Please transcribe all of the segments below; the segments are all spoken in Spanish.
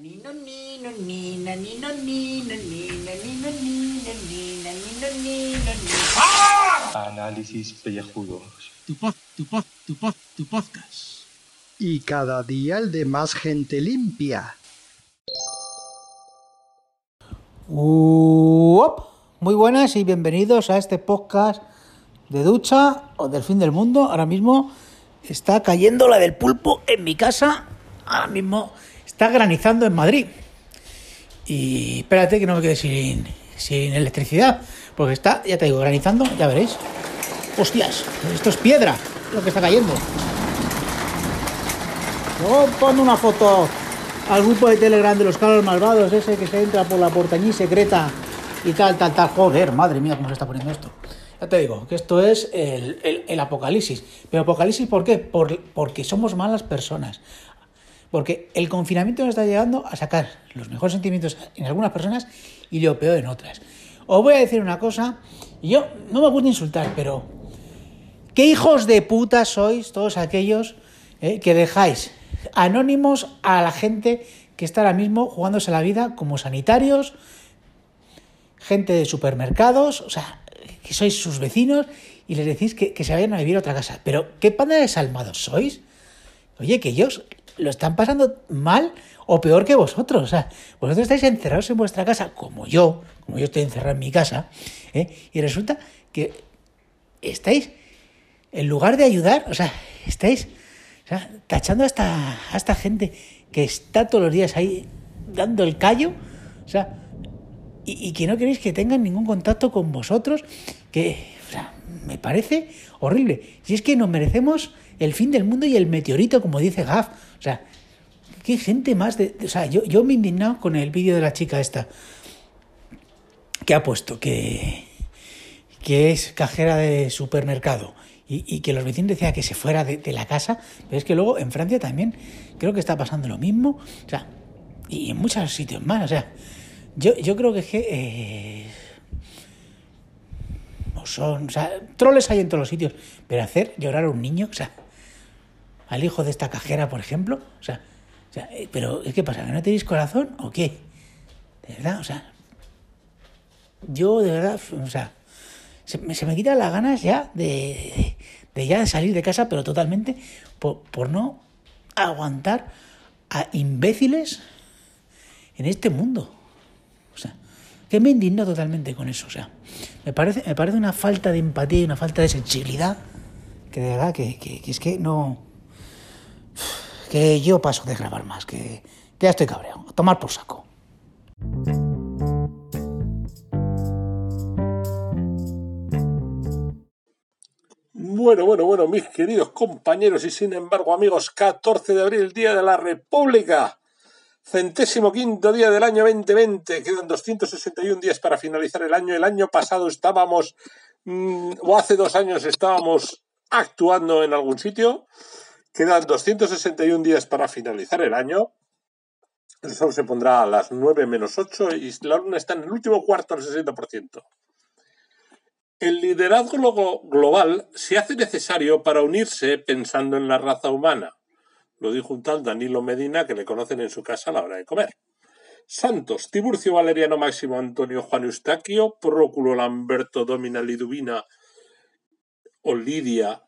Nino, nino, nina, nino, nino, nina, nino, nino, nina, nino, nino, nino. Análisis pellejudos. Tu pod, tu pod, tu pod, tu podcast. Y cada día el de más gente limpia. Uop. Muy buenas y bienvenidos a este podcast de ducha o del fin del mundo. Ahora mismo está cayendo la del pulpo en mi casa. Ahora mismo está granizando en Madrid. Y espérate que no me quede sin, sin electricidad. Porque está, ya te digo, granizando, ya veréis. Hostias, esto es piedra lo que está cayendo. Luego pon una foto al grupo de Telegram de los Carlos Malvados, ese que se entra por la portañí secreta y tal, tal, tal. Joder, madre mía, cómo se está poniendo esto. Ya te digo, que esto es el, el- el apocalipsis. Pero apocalipsis, ¿por qué? Por- porque somos malas personas. Porque el confinamiento nos está llegando a sacar los mejores sentimientos en algunas personas y lo peor en otras. Os voy a decir una cosa, y yo no me gusta insultar, pero ¿qué hijos de puta sois todos aquellos eh, que dejáis anónimos a la gente que está ahora mismo jugándose la vida como sanitarios, gente de supermercados, o sea, que sois sus vecinos y les decís que, se vayan a vivir a otra casa? Pero ¿qué panda de desalmados sois? Oye, que ellos lo están pasando mal o peor que vosotros. O sea, vosotros estáis encerrados en vuestra casa, como yo, como yo estoy encerrado en mi casa, ¿eh? y resulta que estáis, en lugar de ayudar, o sea, estáis o sea, tachando a esta, gente que está todos los días ahí dando el callo, o sea, y, y que no queréis que tengan ningún contacto con vosotros, que o sea, me parece horrible. Si es que nos merecemos el fin del mundo y el meteorito, como dice Gaff. O sea, qué gente más de... O sea, yo, yo me he indignado con el vídeo de la chica esta, que ha puesto que, que es cajera de supermercado y, y que los vecinos decían que se fuera de, la casa, pero es que luego en Francia también creo que está pasando lo mismo, o sea, y en muchos sitios más, o sea, yo, yo creo que es que... eh, son, o sea, troles hay en todos los sitios, pero hacer llorar a un niño, o sea, al hijo de esta cajera, por ejemplo, o sea, eh, pero ¿qué pasa? ¿Que no tenéis corazón o qué? De verdad, o sea, yo de verdad, o sea, se me, se me quitan las ganas ya de, de, ya salir de casa, pero totalmente por, por no aguantar a imbéciles en este mundo. O sea, que me indigno totalmente con eso. O sea, me parece, me parece una falta de empatía y una falta de sensibilidad que de verdad que- que es que no. Que yo paso de grabar más, que, que ya estoy cabreado. A tomar por saco. Bueno, bueno, bueno, mis queridos compañeros y sin embargo amigos, 14 de abril, Día de la República, centésimo quinto día del año 2020, quedan 261 días para finalizar el año. El año pasado estábamos, mm, o hace dos años estábamos actuando en algún sitio, quedan 261 días para finalizar el año. El sol se pondrá a las 9 menos 8 y la luna está en el último cuarto al 60%. El liderazgo glo- global se hace necesario para unirse pensando en la raza humana. Lo dijo un tal Danilo Medina que le conocen en su casa a la hora de comer. Santos, Tiburcio Valeriano Máximo Antonio Juan Eustaquio, Próculo Lamberto Domina Liduvina Olidia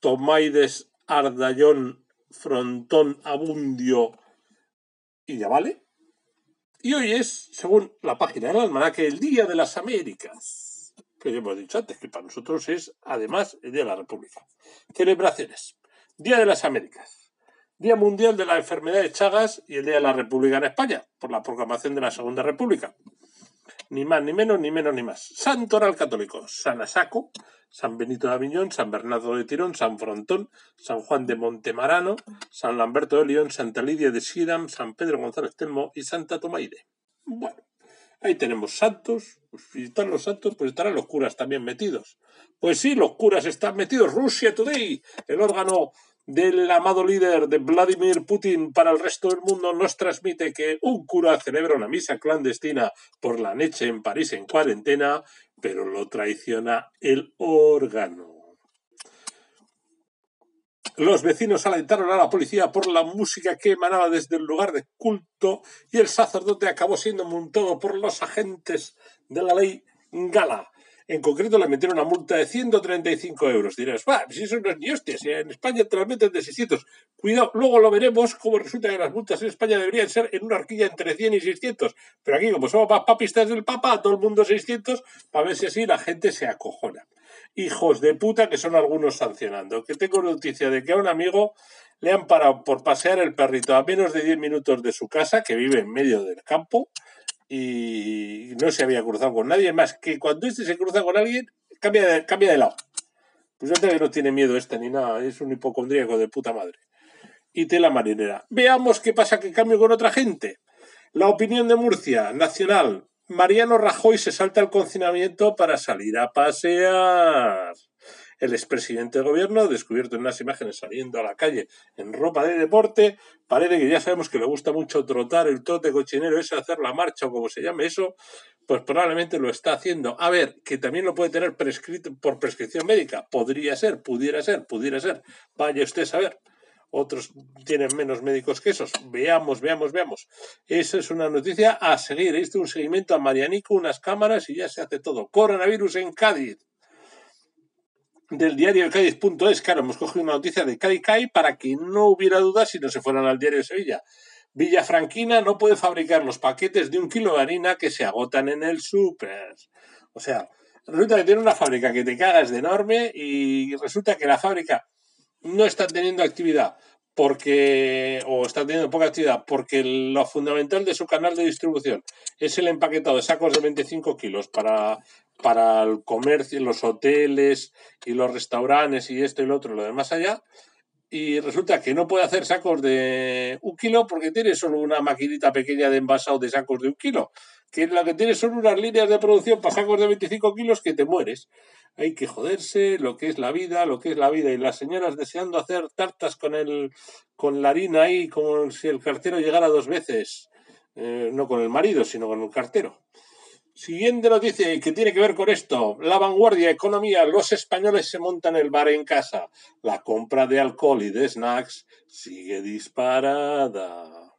Tomaides Ardallón Frontón Abundio y ya vale. Y hoy es, según la página del almanaque, el Día de las Américas. Que ya hemos dicho antes, que para nosotros es, además, el Día de la República. Celebraciones. Día de las Américas. Día Mundial de la Enfermedad de Chagas y el Día de la República en España, por la proclamación de la Segunda República. Ni más, ni menos, ni menos, ni más. Santo oral católico. San Asaco, San Benito de Aviñón, San Bernardo de Tirón, San Frontón, San Juan de Montemarano, San Lamberto de León, Santa Lidia de Sidam, San Pedro González Telmo y Santa Tomaide. Bueno, ahí tenemos santos. Pues si están los santos, pues estarán los curas también metidos. Pues sí, los curas están metidos. Russia Today, el órgano del amado líder de Vladimir Putin para el resto del mundo, nos transmite que un cura celebra una misa clandestina por la noche en París en cuarentena, pero lo traiciona el órgano. Los vecinos alentaron a la policía por la música que emanaba desde el lugar de culto y el sacerdote acabó siendo montado por los agentes de la ley Gala. En concreto le metieron una multa de 135 euros. Dirás, va, si eso no es ni si en España te las meten de 600. Cuidado, luego lo veremos cómo resulta que las multas en España deberían ser en una horquilla entre 100 y 600. Pero aquí, como somos más papistas del Papa, todo el mundo 600, para ver si así la gente se acojona. Hijos de puta que son algunos sancionando. Que tengo noticia de que a un amigo le han parado por pasear el perrito a menos de 10 minutos de su casa, que vive en medio del campo, y no se había cruzado con nadie más que cuando este se cruza con alguien cambia de, cambia de lado. Pues no tiene miedo este ni nada, es un hipocondríaco de puta madre. Y tela marinera. Veamos qué pasa que cambio con otra gente. La opinión de Murcia, nacional. Mariano Rajoy se salta al confinamiento para salir a pasear. El expresidente del gobierno, descubierto en unas imágenes saliendo a la calle en ropa de deporte, parece que ya sabemos que le gusta mucho trotar el trote cochinero, ese hacer la marcha o como se llame eso, pues probablemente lo está haciendo. A ver, que también lo puede tener prescrito por prescripción médica. Podría ser, pudiera ser, pudiera ser. Vaya usted a saber otros tienen menos médicos que esos. Veamos, veamos, veamos. Eso es una noticia a seguir. Este es un seguimiento a Marianico, unas cámaras y ya se hace todo. Coronavirus en Cádiz del diario de Cádiz.es. Claro, hemos cogido una noticia de Cádiz para que no hubiera dudas si no se fueran al diario de Sevilla. Villafranquina no puede fabricar los paquetes de un kilo de harina que se agotan en el súper. O sea, resulta que tiene una fábrica que te cagas de enorme y resulta que la fábrica no está teniendo actividad porque o está teniendo poca actividad porque lo fundamental de su canal de distribución es el empaquetado de sacos de 25 kilos para para el comercio, los hoteles y los restaurantes y esto y lo otro, lo demás allá. Y resulta que no puede hacer sacos de un kilo porque tiene solo una maquinita pequeña de envasado de sacos de un kilo. Que lo que tiene son unas líneas de producción para sacos de 25 kilos que te mueres. Hay que joderse lo que es la vida, lo que es la vida. Y las señoras deseando hacer tartas con, el, con la harina ahí, como si el cartero llegara dos veces. Eh, no con el marido, sino con el cartero. Siguiente noticia que tiene que ver con esto. La vanguardia, economía. Los españoles se montan el bar en casa. La compra de alcohol y de snacks sigue disparada.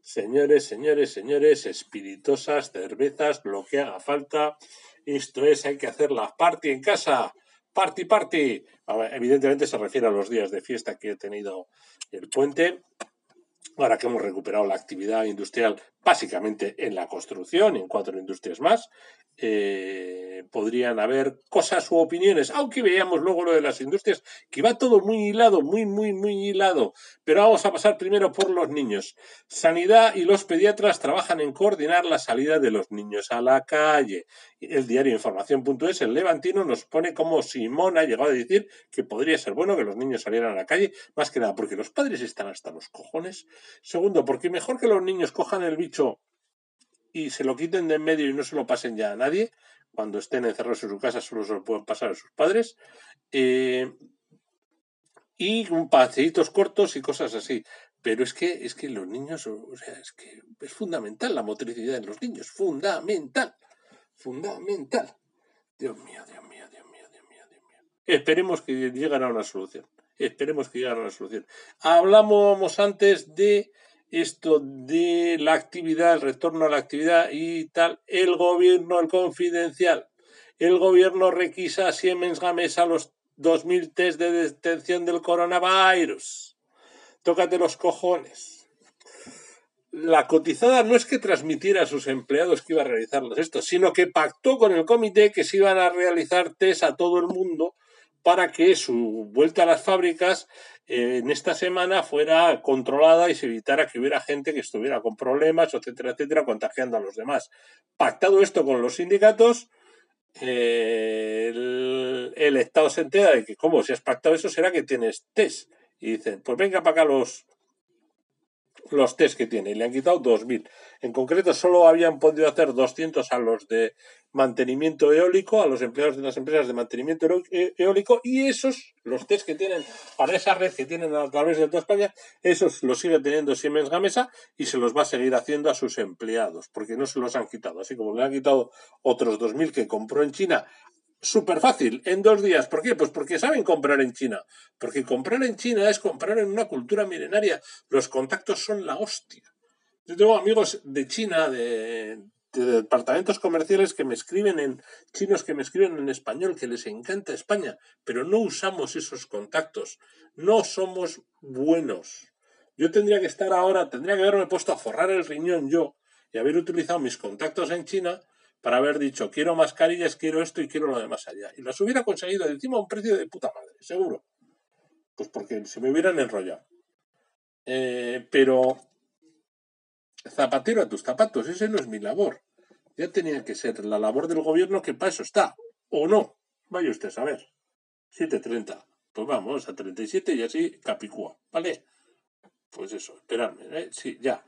Señores, señores, señores, espirituosas, cervezas, lo que haga falta. Esto es, hay que hacer la party en casa. Party, party. Evidentemente se refiere a los días de fiesta que he tenido el puente ahora que hemos recuperado la actividad industrial básicamente en la construcción en cuatro industrias más, eh, podrían haber cosas u opiniones, aunque veamos luego lo de las industrias, que va todo muy hilado, muy, muy, muy hilado. Pero vamos a pasar primero por los niños. Sanidad y los pediatras trabajan en coordinar la salida de los niños a la calle. El diario Información.es, el Levantino, nos pone como Simón ha llegado a decir que podría ser bueno que los niños salieran a la calle, más que nada porque los padres están hasta los cojones. Segundo, porque mejor que los niños cojan el bicho y se lo quiten de en medio y no se lo pasen ya a nadie, cuando estén encerrados en su casa solo se lo pueden pasar a sus padres, eh, y paseitos cortos y cosas así. Pero es que, es que los niños, o sea, es que es fundamental la motricidad en los niños, fundamental, fundamental. Dios mío, Dios mío, Dios mío, Dios mío, Dios mío. Esperemos que lleguen a una solución. Esperemos que lleguen a una solución. Hablamos antes de esto de la actividad, el retorno a la actividad y tal, el gobierno, el confidencial, el gobierno requisa a Siemens Gamesa los 2.000 test de detención del coronavirus. Tócate los cojones. La cotizada no es que transmitiera a sus empleados que iba a realizarlos esto, sino que pactó con el comité que se iban a realizar test a todo el mundo para que su vuelta a las fábricas eh, en esta semana fuera controlada y se evitara que hubiera gente que estuviera con problemas, etcétera, etcétera, contagiando a los demás. Pactado esto con los sindicatos, eh, el, Estado se entera de que, como si has pactado eso, será que tienes test. Y dicen, pues venga para acá los, los test que tiene y le han quitado 2.000. En concreto, solo habían podido hacer 200 a los de mantenimiento eólico, a los empleados de las empresas de mantenimiento e-, eólico y esos, los test que tienen para esa red que tienen a través de toda España, esos los sigue teniendo Siemens Gamesa y se los va a seguir haciendo a sus empleados, porque no se los han quitado. Así como le han quitado otros 2.000 que compró en China súper fácil, en dos días. ¿Por qué? Pues porque saben comprar en China. Porque comprar en China es comprar en una cultura milenaria. Los contactos son la hostia. Yo tengo amigos de China, de, de departamentos comerciales que me escriben en chinos, que me escriben en español, que les encanta España, pero no usamos esos contactos. No somos buenos. Yo tendría que estar ahora, tendría que haberme puesto a forrar el riñón yo y haber utilizado mis contactos en China para haber dicho quiero mascarillas, quiero esto y quiero lo demás allá. Y las hubiera conseguido encima a un precio de puta madre, seguro. Pues porque se me hubieran enrollado. Eh, pero zapatero a tus zapatos, ese no es mi labor. Ya tenía que ser la labor del gobierno que para eso está. O no. Vaya usted a saber. 7.30. Pues vamos a 37 y así capicúa. ¿Vale? Pues eso, esperadme. ¿eh? Sí, ya.